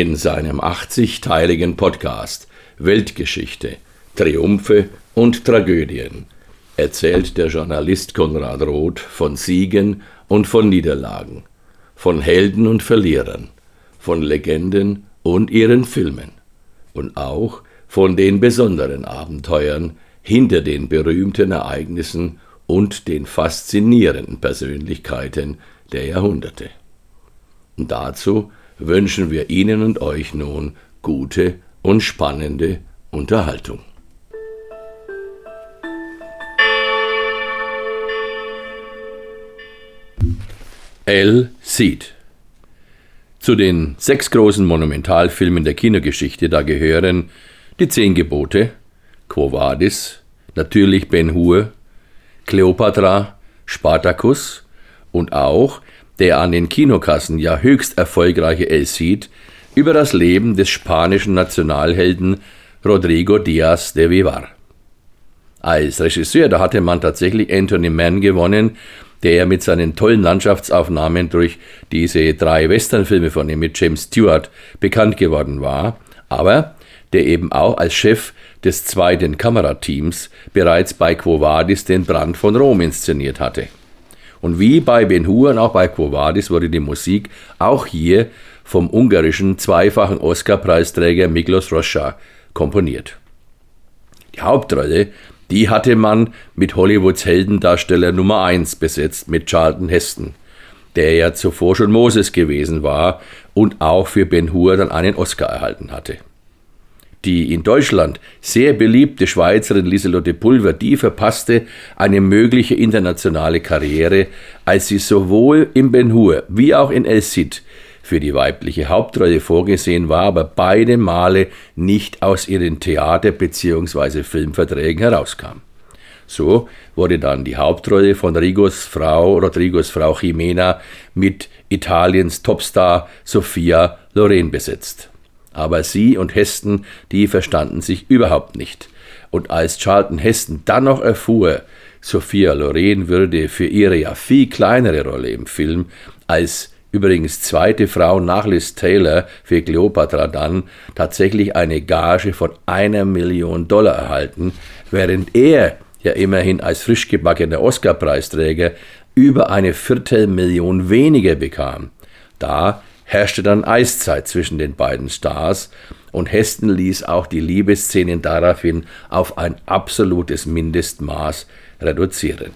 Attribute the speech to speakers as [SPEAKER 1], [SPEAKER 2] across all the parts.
[SPEAKER 1] In seinem 80-teiligen Podcast Weltgeschichte, Triumphe und Tragödien erzählt der Journalist Konrad Roth von Siegen und von Niederlagen, von Helden und Verlierern, von Legenden und ihren Filmen und auch von den besonderen Abenteuern hinter den berühmten Ereignissen und den faszinierenden Persönlichkeiten der Jahrhunderte. Und dazu wünschen wir Ihnen und euch nun gute und spannende Unterhaltung. El Cid Zu den sechs großen Monumentalfilmen der Kinogeschichte, da gehören die Zehn Gebote, Quo Vadis, natürlich Ben Hur, Kleopatra, Spartacus und auch der an den Kinokassen ja höchst erfolgreiche El Cid über das Leben des spanischen Nationalhelden Rodrigo Díaz de Vivar. Als Regisseur, da hatte man tatsächlich Anthony Mann gewonnen, der mit seinen tollen Landschaftsaufnahmen durch diese drei Westernfilme von ihm mit James Stewart bekannt geworden war, aber der eben auch als Chef des zweiten Kamerateams bereits bei Quo Vadis den Brand von Rom inszeniert hatte. Und wie bei Ben Hur und auch bei Quo Vadis wurde die Musik auch hier vom ungarischen zweifachen Oscar-Preisträger Miklos Rocha komponiert. Die Hauptrolle, die hatte man mit Hollywoods Heldendarsteller Nummer 1 besetzt, mit Charlton Heston, der ja zuvor schon Moses gewesen war und auch für Ben Hur dann einen Oscar erhalten hatte. Die in Deutschland sehr beliebte Schweizerin Lieselotte Pulver, die verpasste eine mögliche internationale Karriere, als sie sowohl in Ben Hur wie auch in El Cid für die weibliche Hauptrolle vorgesehen war, aber beide Male nicht aus ihren Theater- bzw. Filmverträgen herauskam. So wurde dann die Hauptrolle von Rigos Frau, Rodrigos Frau Jimena mit Italiens Topstar Sophia Loren besetzt. Aber sie und Heston, die verstanden sich überhaupt nicht. Und als Charlton Heston dann noch erfuhr, Sophia Loren würde für ihre ja viel kleinere Rolle im Film als übrigens zweite Frau nach Liz Taylor für Cleopatra dann tatsächlich eine Gage von einer Million Dollar erhalten, während er ja immerhin als frisch gebackener Oscar-Preisträger über eine Viertelmillion weniger bekam. Da herrschte dann Eiszeit zwischen den beiden Stars und Heston ließ auch die Liebesszenen daraufhin auf ein absolutes Mindestmaß reduzieren.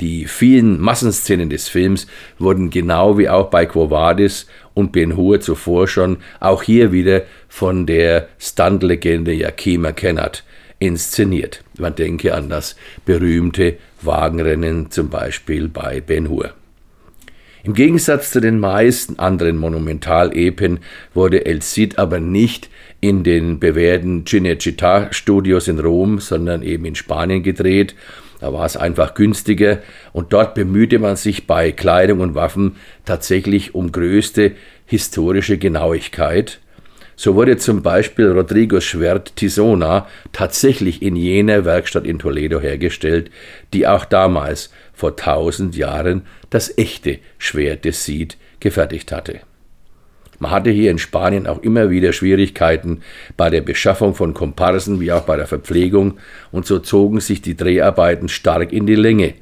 [SPEAKER 1] Die vielen Massenszenen des Films wurden genau wie auch bei Quo Vadis und Ben Hur zuvor schon auch hier wieder von der Stuntlegende Yakima Kennard inszeniert. Man denke an das berühmte Wagenrennen zum Beispiel bei Ben Hur. Im Gegensatz zu den meisten anderen Monumentalepen wurde El Cid aber nicht in den bewährten Cinecittà-Studios in Rom, sondern eben in Spanien gedreht. Da war es einfach günstiger und dort bemühte man sich bei Kleidung und Waffen tatsächlich um größte historische Genauigkeit. So wurde zum Beispiel Rodrigos Schwert Tisona tatsächlich in jener Werkstatt in Toledo hergestellt, die auch damals vor tausend Jahren das echte Schwert des Cid gefertigt hatte. Man hatte hier in Spanien auch immer wieder Schwierigkeiten bei der Beschaffung von Komparsen wie auch bei der Verpflegung, und so zogen sich die Dreharbeiten stark in die Länge,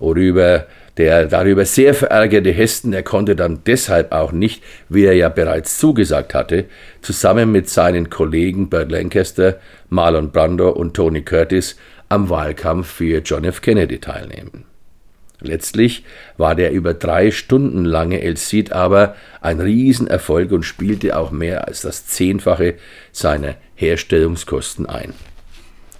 [SPEAKER 1] worüber der darüber sehr verärgerte Heston, er konnte dann deshalb auch nicht, wie er ja bereits zugesagt hatte, zusammen mit seinen Kollegen Burt Lancaster, Marlon Brando und Tony Curtis am Wahlkampf für John F. Kennedy teilnehmen. Letztlich war der über drei Stunden lange El Cid aber ein Riesenerfolg und spielte auch mehr als das Zehnfache seiner Herstellungskosten ein.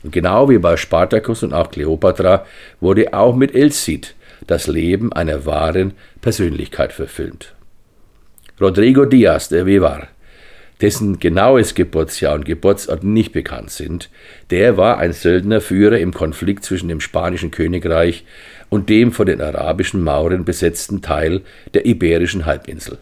[SPEAKER 1] Und genau wie bei Spartacus und auch Kleopatra wurde auch mit El Cid das Leben einer wahren Persönlichkeit verfilmt. Rodrigo Diaz de Vivar, dessen genaues Geburtsjahr und Geburtsort nicht bekannt sind, der war ein Söldnerführer im Konflikt zwischen dem spanischen Königreich und dem von den arabischen Mauren besetzten Teil der iberischen Halbinsel.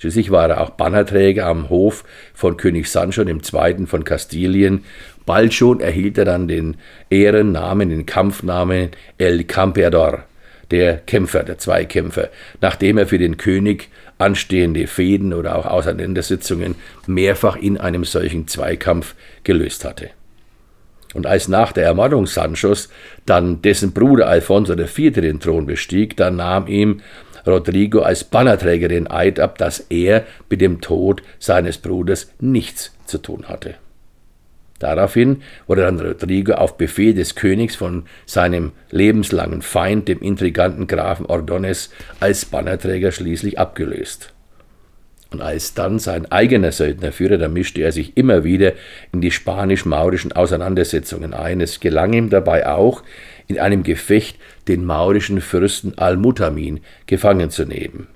[SPEAKER 1] Schließlich war er auch Bannerträger am Hof von König Sancho II. von Kastilien. Bald schon erhielt er dann den Ehrennamen, den Kampfnamen El Campeador, der Kämpfer, der Zweikämpfer, nachdem er für den König anstehende Fäden oder auch Auseinandersetzungen mehrfach in einem solchen Zweikampf gelöst hatte. Und als nach der Ermordung Sanchos dann dessen Bruder Alfonso IV. den Thron bestieg, dann nahm ihm Rodrigo als Bannerträger den Eid ab, dass er mit dem Tod seines Bruders nichts zu tun hatte. Daraufhin wurde dann Rodrigo auf Befehl des Königs von seinem lebenslangen Feind, dem intriganten Grafen Ordones, als Bannerträger schließlich abgelöst. Und als dann sein eigener Söldnerführer, da mischte er sich immer wieder in die spanisch-maurischen Auseinandersetzungen ein. Es gelang ihm dabei auch, in einem Gefecht den maurischen Fürsten Al-Mutamin gefangen zu nehmen.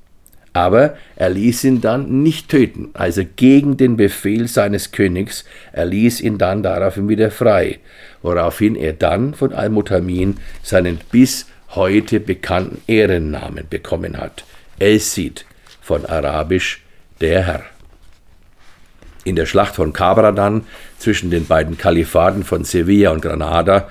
[SPEAKER 1] Aber er ließ ihn dann nicht töten, also gegen den Befehl seines Königs, er ließ ihn dann daraufhin wieder frei, woraufhin er dann von Al-Mutamin seinen bis heute bekannten Ehrennamen bekommen hat, El-Cid, von arabisch der Herr. In der Schlacht von Cabra dann zwischen den beiden Kalifaten von Sevilla und Granada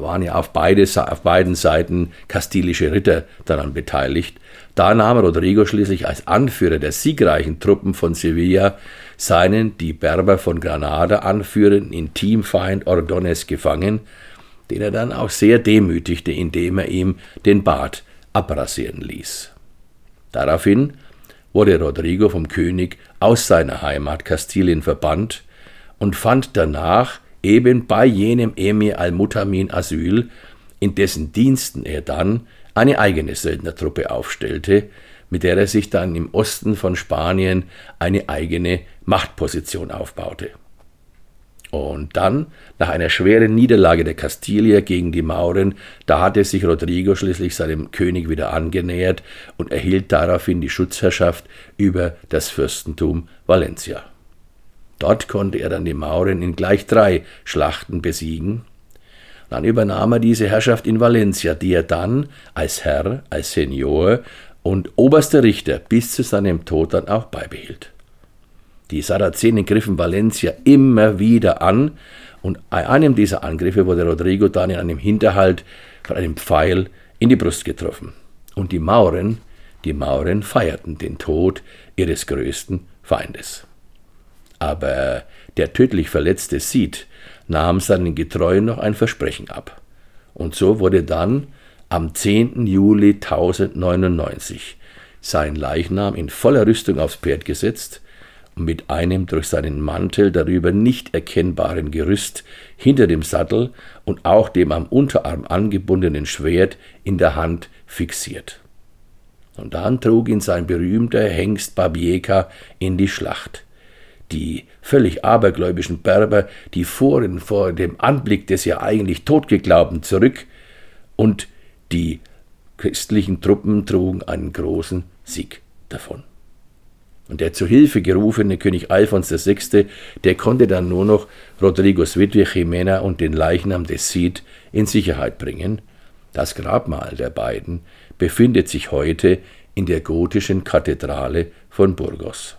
[SPEAKER 1] waren ja auf, beide, auf beiden Seiten kastilische Ritter daran beteiligt. Da nahm Rodrigo schließlich als Anführer der siegreichen Truppen von Sevilla seinen die Berber von Granada anführenden Intimfeind Ordones gefangen, den er dann auch sehr demütigte, indem er ihm den Bart abrasieren ließ. Daraufhin wurde Rodrigo vom König aus seiner Heimat Kastilien verbannt und fand danach eben bei jenem Emir al-Mutamin Asyl, in dessen Diensten er dann eine eigene Söldnertruppe aufstellte, mit der er sich dann im Osten von Spanien eine eigene Machtposition aufbaute. Und dann, nach einer schweren Niederlage der Kastilier gegen die Mauren, da hatte sich Rodrigo schließlich seinem König wieder angenähert und erhielt daraufhin die Schutzherrschaft über das Fürstentum Valencia. Dort konnte er dann die Mauren in gleich drei Schlachten besiegen. Dann übernahm er diese Herrschaft in Valencia, die er dann als Herr, als Senior und oberster Richter bis zu seinem Tod dann auch beibehielt. Die Sarazenen griffen Valencia immer wieder an, und bei einem dieser Angriffe wurde Rodrigo dann in einem Hinterhalt von einem Pfeil in die Brust getroffen. Und die Mauren, die Mauren feierten den Tod ihres größten Feindes. Aber der tödlich verletzte Cid nahm seinen Getreuen noch ein Versprechen ab. Und so wurde dann am 10. Juli 1099 sein Leichnam in voller Rüstung aufs Pferd gesetzt und mit einem durch seinen Mantel darüber nicht erkennbaren Gerüst hinter dem Sattel und auch dem am Unterarm angebundenen Schwert in der Hand fixiert. Und dann trug ihn sein berühmter Hengst Babieca in die Schlacht die völlig abergläubischen Berber, die fuhren vor dem Anblick des ja eigentlich Totgeglaubten zurück und die christlichen Truppen trugen einen großen Sieg davon. Und der zu Hilfe gerufene König Alfons VI., der konnte dann nur noch Rodrigos Witwe Jimena und den Leichnam des Cid in Sicherheit bringen. Das Grabmal der beiden befindet sich heute in der gotischen Kathedrale von Burgos.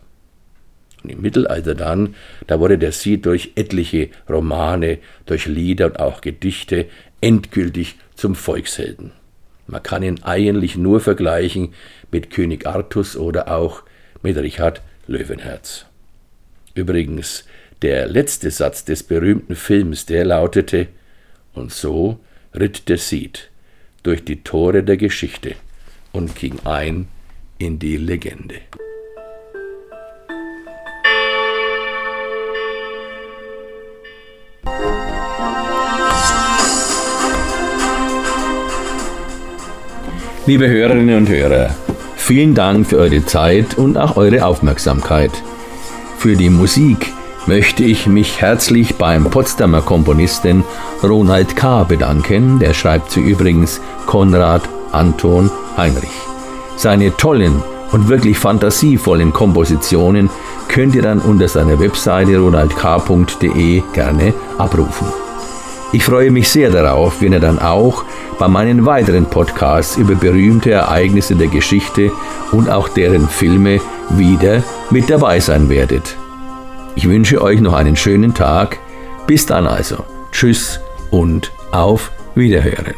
[SPEAKER 1] Und im Mittelalter dann, da wurde der Cid durch etliche Romane, durch Lieder und auch Gedichte endgültig zum Volkshelden. Man kann ihn eigentlich nur vergleichen mit König Artus oder auch mit Richard Löwenherz. Übrigens, der letzte Satz des berühmten Films, der lautete, und so ritt der Cid durch die Tore der Geschichte und ging ein in die Legende. Liebe Hörerinnen und Hörer, vielen Dank für eure Zeit und auch eure Aufmerksamkeit. Für die Musik möchte ich mich herzlich beim Potsdamer Komponisten Ronald K. bedanken. Der schreibt sie übrigens Konrad Anton Heinrich. Seine tollen und wirklich fantasievollen Kompositionen könnt ihr dann unter seiner Webseite ronaldk.de gerne abrufen. Ich freue mich sehr darauf, wenn ihr dann auch bei meinen weiteren Podcasts über berühmte Ereignisse der Geschichte und auch deren Filme wieder mit dabei sein werdet. Ich wünsche euch noch einen schönen Tag. Bis dann also. Tschüss und auf Wiederhören.